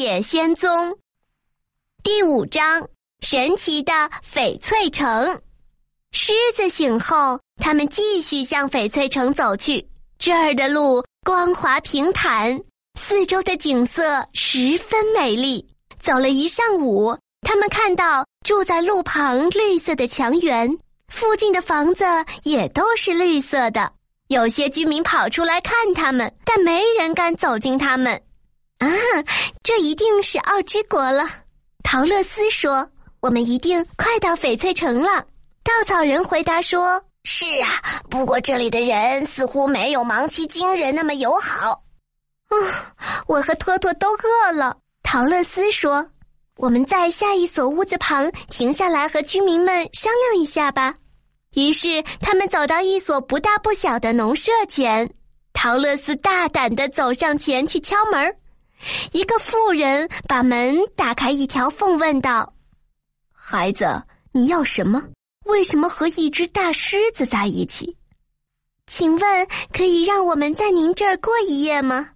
野仙踪》第五章：神奇的翡翠城。狮子醒后，他们继续向翡翠城走去。这儿的路光滑平坦，四周的景色十分美丽。走了一上午，他们看到住在路旁绿色的墙垣，附近的房子也都是绿色的。有些居民跑出来看他们，但没人敢走近他们。啊，这一定是奥之国了。陶乐斯说：“我们一定快到翡翠城了。”稻草人回答说：“是啊，不过这里的人似乎没有芒奇金人那么友好。”啊，我和托托都饿了。陶乐斯说：“我们在下一所屋子旁停下来，和居民们商量一下吧。”于是他们走到一所不大不小的农舍前，陶乐斯大胆的走上前去敲门。一个妇人把门打开一条缝，问道：“孩子，你要什么？为什么和一只大狮子在一起？请问可以让我们在您这儿过一夜吗？”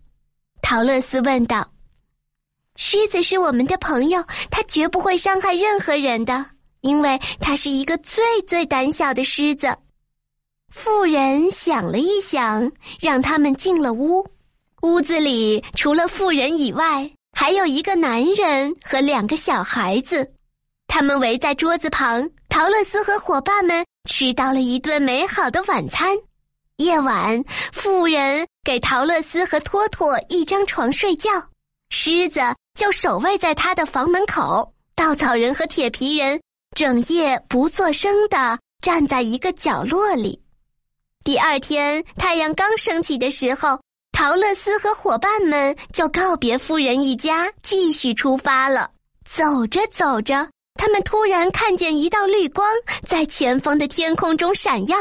陶乐斯问道。“狮子是我们的朋友，它绝不会伤害任何人的，因为它是一个最最胆小的狮子。”妇人想了一想，让他们进了屋。屋子里除了妇人以外，还有一个男人和两个小孩子，他们围在桌子旁。陶乐斯和伙伴们吃到了一顿美好的晚餐。夜晚，妇人给陶乐斯和托托一张床睡觉，狮子就守卫在他的房门口。稻草人和铁皮人整夜不作声的站在一个角落里。第二天，太阳刚升起的时候。陶乐斯和伙伴们就告别夫人一家，继续出发了。走着走着，他们突然看见一道绿光在前方的天空中闪耀。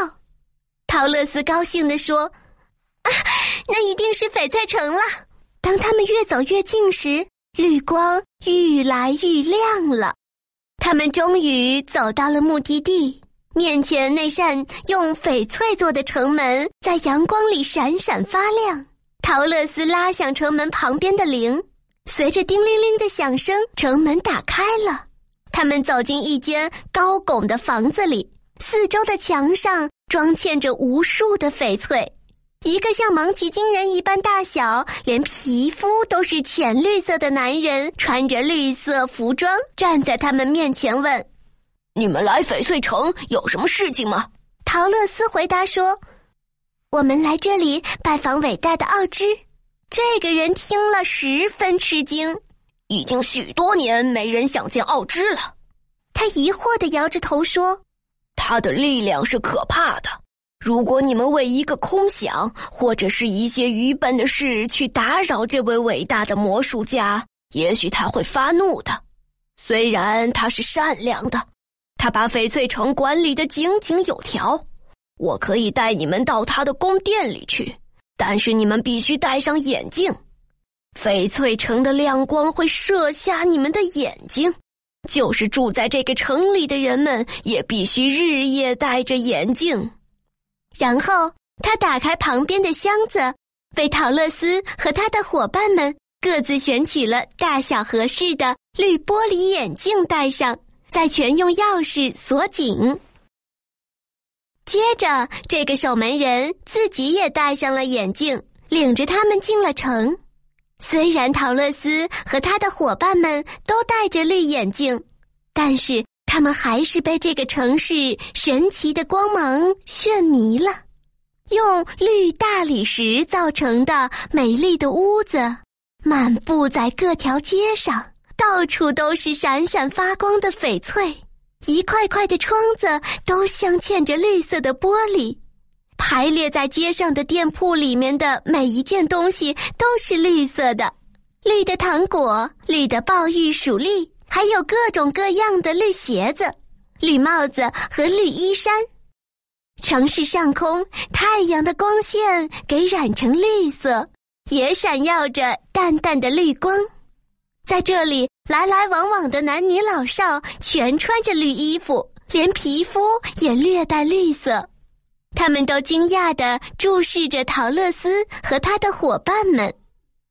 陶乐斯高兴地说：“啊，那一定是翡翠城了！”当他们越走越近时，绿光愈来愈亮了。他们终于走到了目的地，面前那扇用翡翠做的城门在阳光里闪闪发亮。陶乐斯拉响城门旁边的铃，随着叮铃铃的响声，城门打开了。他们走进一间高拱的房子里，四周的墙上装嵌着无数的翡翠。一个像芒奇金人一般大小，连皮肤都是浅绿色的男人，穿着绿色服装，站在他们面前问：“你们来翡翠城有什么事情吗？”陶乐斯回答说。我们来这里拜访伟大的奥芝。这个人听了十分吃惊，已经许多年没人想见奥芝了。他疑惑的摇着头说：“他的力量是可怕的。如果你们为一个空想或者是一些愚笨的事去打扰这位伟大的魔术家，也许他会发怒的。虽然他是善良的，他把翡翠城管理的井井有条。”我可以带你们到他的宫殿里去，但是你们必须戴上眼镜。翡翠城的亮光会射瞎你们的眼睛，就是住在这个城里的人们也必须日夜戴着眼镜。然后他打开旁边的箱子，为陶乐斯和他的伙伴们各自选取了大小合适的绿玻璃眼镜戴上，再全用钥匙锁紧。接着，这个守门人自己也戴上了眼镜，领着他们进了城。虽然陶乐斯和他的伙伴们都戴着绿眼镜，但是他们还是被这个城市神奇的光芒炫迷了。用绿大理石造成的美丽的屋子，漫布在各条街上，到处都是闪闪发光的翡翠。一块块的窗子都镶嵌着绿色的玻璃，排列在街上的店铺里面的每一件东西都是绿色的，绿的糖果、绿的鲍玉鼠粒，还有各种各样的绿鞋子、绿帽子和绿衣衫。城市上空，太阳的光线给染成绿色，也闪耀着淡淡的绿光。在这里，来来往往的男女老少全穿着绿衣服，连皮肤也略带绿色。他们都惊讶地注视着陶乐斯和他的伙伴们。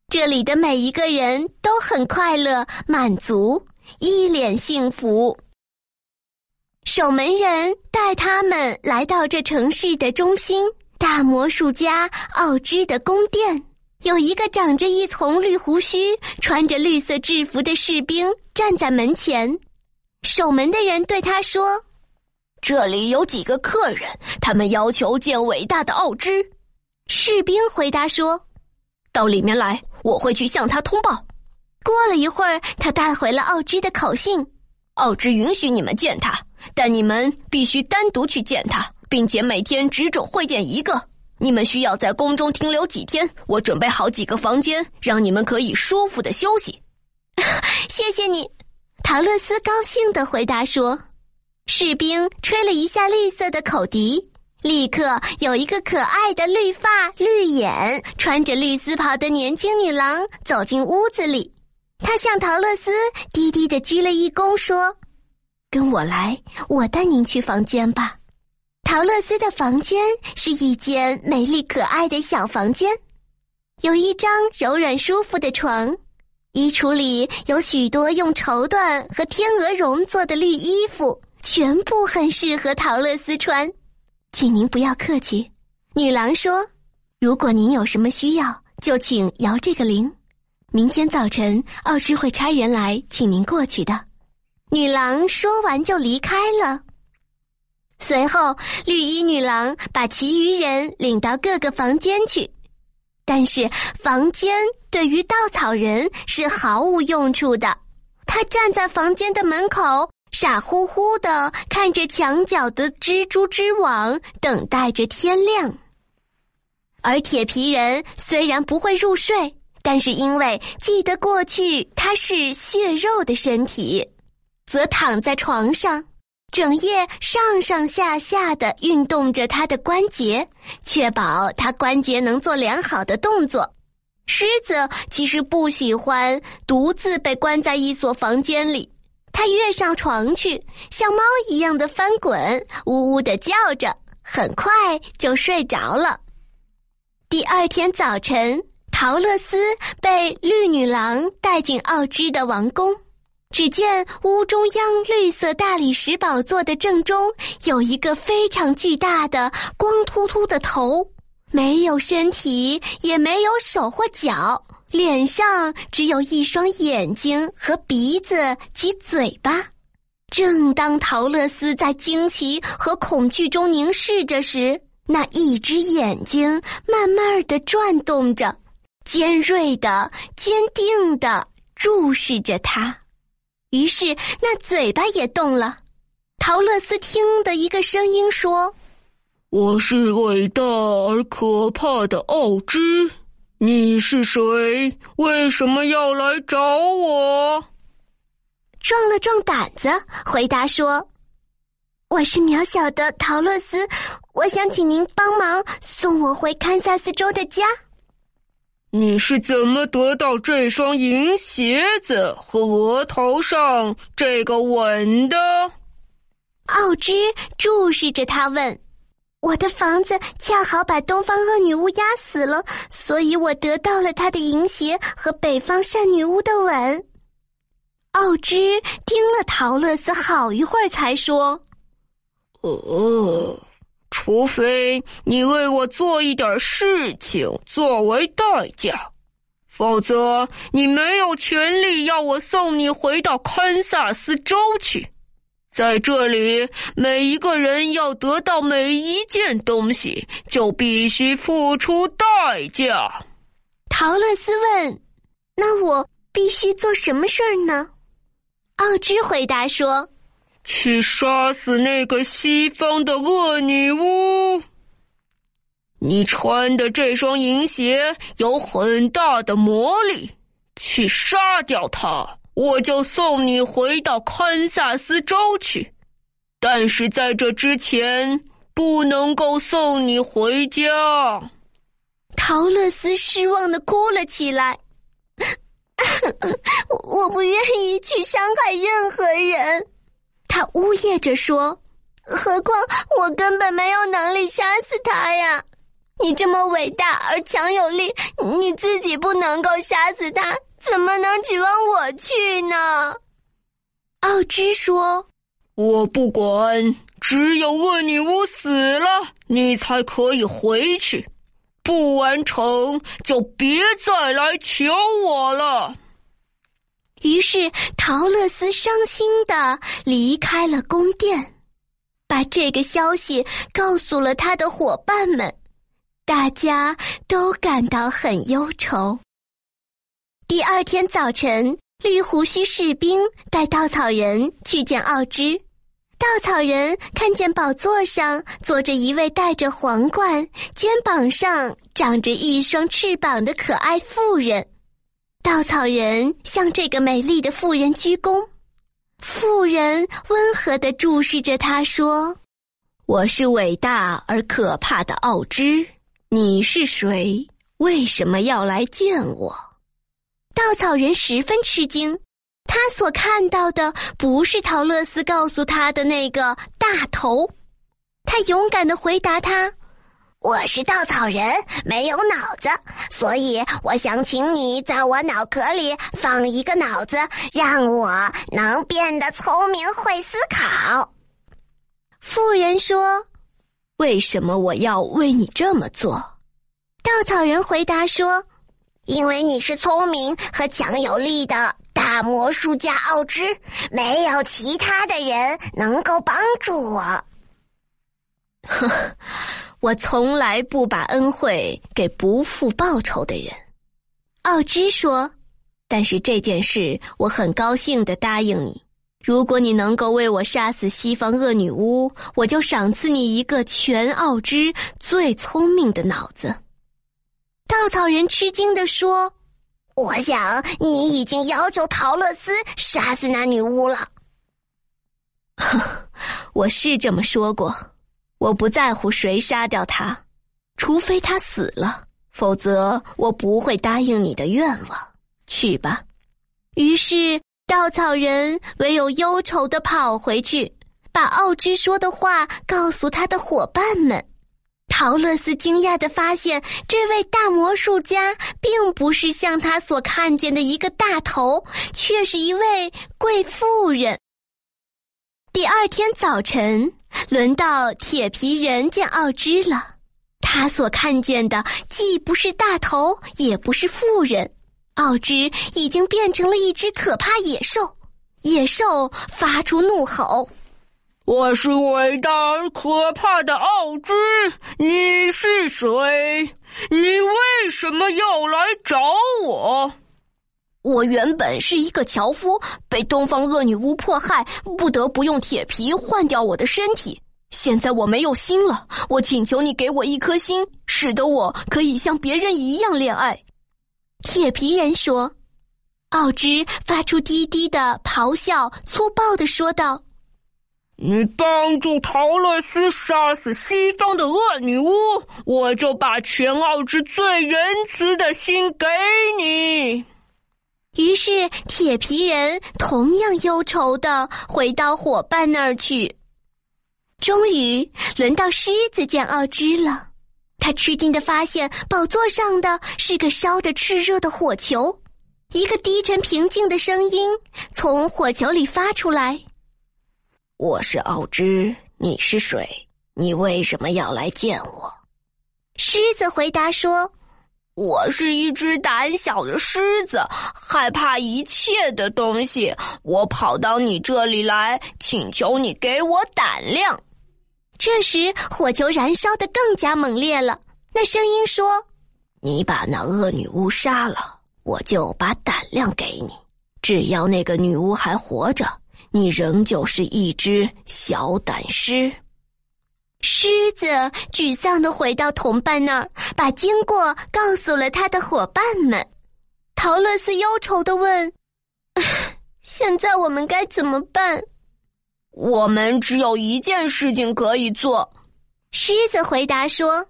这里的每一个人都很快乐、满足，一脸幸福。守门人带他们来到这城市的中心——大魔术家奥芝的宫殿。有一个长着一丛绿胡须、穿着绿色制服的士兵站在门前。守门的人对他说：“这里有几个客人，他们要求见伟大的奥芝。”士兵回答说：“到里面来，我会去向他通报。”过了一会儿，他带回了奥芝的口信。奥芝允许你们见他，但你们必须单独去见他，并且每天只准会见一个。你们需要在宫中停留几天？我准备好几个房间，让你们可以舒服的休息。谢谢你，陶乐斯高兴的回答说。士兵吹了一下绿色的口笛，立刻有一个可爱的绿发绿眼、穿着绿丝袍的年轻女郎走进屋子里。她向陶乐斯低低的鞠了一躬，说：“跟我来，我带您去房间吧。”陶乐斯的房间是一间美丽可爱的小房间，有一张柔软舒服的床，衣橱里有许多用绸缎和天鹅绒做的绿衣服，全部很适合陶乐斯穿。请您不要客气，女郎说：“如果您有什么需要，就请摇这个铃，明天早晨奥芝会差人来请您过去的。”女郎说完就离开了。随后，绿衣女郎把其余人领到各个房间去，但是房间对于稻草人是毫无用处的。他站在房间的门口，傻乎乎的看着墙角的蜘蛛织网，等待着天亮。而铁皮人虽然不会入睡，但是因为记得过去他是血肉的身体，则躺在床上。整夜上上下下的运动着他的关节，确保他关节能做良好的动作。狮子其实不喜欢独自被关在一所房间里，它跃上床去，像猫一样的翻滚，呜呜的叫着，很快就睡着了。第二天早晨，陶乐斯被绿女郎带进奥芝的王宫。只见屋中央绿色大理石宝座的正中有一个非常巨大的光秃秃的头，没有身体，也没有手或脚，脸上只有一双眼睛和鼻子及嘴巴。正当陶乐斯在惊奇和恐惧中凝视着时，那一只眼睛慢慢的转动着，尖锐的、坚定的注视着他。于是，那嘴巴也动了。陶乐斯听的一个声音说：“我是伟大而可怕的奥芝，你是谁？为什么要来找我？”壮了壮胆子，回答说：“我是渺小的陶乐斯，我想请您帮忙送我回堪萨斯州的家。”你是怎么得到这双银鞋子和额头上这个吻的？奥芝注视着他问：“我的房子恰好把东方恶女巫压死了，所以我得到了她的银鞋和北方善女巫的吻。”奥芝听了陶乐斯好一会儿，才说：“哦。”除非你为我做一点事情作为代价，否则你没有权利要我送你回到堪萨斯州去。在这里，每一个人要得到每一件东西，就必须付出代价。陶乐斯问：“那我必须做什么事儿呢？”奥芝回答说。去杀死那个西方的恶女巫！你穿的这双银鞋有很大的魔力，去杀掉它，我就送你回到堪萨斯州去。但是在这之前，不能够送你回家。陶乐斯失望的哭了起来。我不愿意去伤害任何人。他呜咽着说：“何况我根本没有能力杀死他呀！”你这么伟大而强有力，你自己不能够杀死他，怎么能指望我去呢？奥芝说：“我不管，只有恶女巫死了，你才可以回去。不完成就别再来求我了。”于是陶乐斯伤心的离开了宫殿，把这个消息告诉了他的伙伴们，大家都感到很忧愁。第二天早晨。绿胡须士兵带稻草人去见奥芝。稻草人看见宝座上坐着一位戴着皇冠、肩膀上长着一双翅膀的可爱妇人。稻草人向这个美丽的妇人鞠躬。妇人温和地注视着他说：“我是伟大而可怕的奥芝。你是谁？为什么要来见我？”稻草人十分吃惊，他所看到的不是陶乐斯告诉他的那个大头。他勇敢的回答他：“我是稻草人，没有脑子，所以我想请你在我脑壳里放一个脑子，让我能变得聪明会思考。”妇人说：“为什么我要为你这么做？”稻草人回答说。因为你是聪明和强有力的大魔术家奥芝，没有其他的人能够帮助我。呵，我从来不把恩惠给不付报酬的人。奥芝说：“但是这件事，我很高兴的答应你。如果你能够为我杀死西方恶女巫，我就赏赐你一个全奥芝最聪明的脑子。”稻草人吃惊地说：“我想你已经要求陶乐斯杀死那女巫了。”我是这么说过，我不在乎谁杀掉他，除非他死了，否则我不会答应你的愿望。去吧。于是稻草人唯有忧愁的跑回去，把奥芝说的话告诉他的伙伴们。陶乐斯惊讶的发现，这位大魔术家并不是像他所看见的一个大头，却是一位贵妇人。第二天早晨，轮到铁皮人见奥芝了。他所看见的既不是大头，也不是富人，奥芝已经变成了一只可怕野兽。野兽发出怒吼。我是伟大而可怕的奥芝，你是谁？你为什么要来找我？我原本是一个樵夫，被东方恶女巫迫害，不得不用铁皮换掉我的身体。现在我没有心了，我请求你给我一颗心，使得我可以像别人一样恋爱。铁皮人说。奥芝发出低低的咆哮，粗暴的说道。你帮助陶乐斯杀死西方的恶女巫，我就把全奥之最仁慈的心给你。于是铁皮人同样忧愁的回到伙伴那儿去。终于轮到狮子见奥芝了，他吃惊的发现宝座上的是个烧得炽热的火球，一个低沉平静的声音从火球里发出来。我是奥芝，你是谁？你为什么要来见我？狮子回答说：“我是一只胆小的狮子，害怕一切的东西。我跑到你这里来，请求你给我胆量。”这时，火球燃烧的更加猛烈了。那声音说：“你把那恶女巫杀了，我就把胆量给你。只要那个女巫还活着。”你仍旧是一只小胆狮。狮子沮丧的回到同伴那儿，把经过告诉了他的伙伴们。陶乐斯忧愁的问：“ 现在我们该怎么办？”我们只有一件事情可以做。狮子回答说。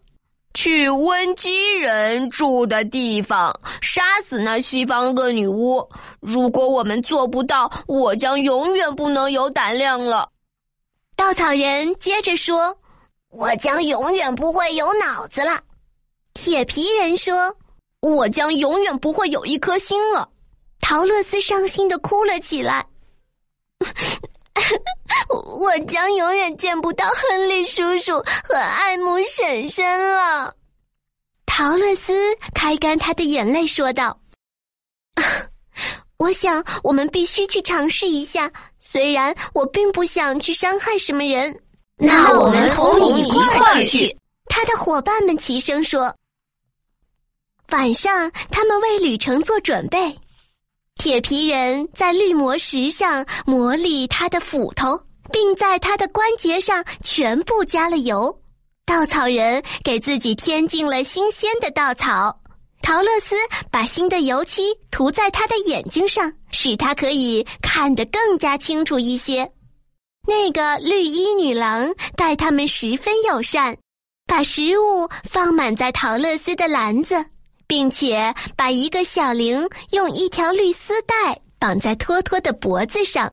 去温基人住的地方，杀死那西方恶女巫。如果我们做不到，我将永远不能有胆量了。稻草人接着说：“我将永远不会有脑子了。”铁皮人说：“我将永远不会有一颗心了。”陶乐斯伤心的哭了起来。我将永远见不到亨利叔叔和艾姆婶婶了。陶乐斯开干他的眼泪，说道：“我想我们必须去尝试一下，虽然我并不想去伤害什么人。”那我们同你一块儿去。他的伙伴们齐声说。晚上，他们为旅程做准备。铁皮人在绿魔石上磨砺他的斧头，并在他的关节上全部加了油。稻草人给自己添进了新鲜的稻草。陶乐斯把新的油漆涂在他的眼睛上，使他可以看得更加清楚一些。那个绿衣女郎待他们十分友善，把食物放满在陶乐斯的篮子。并且把一个小铃用一条绿丝带绑在托托的脖子上。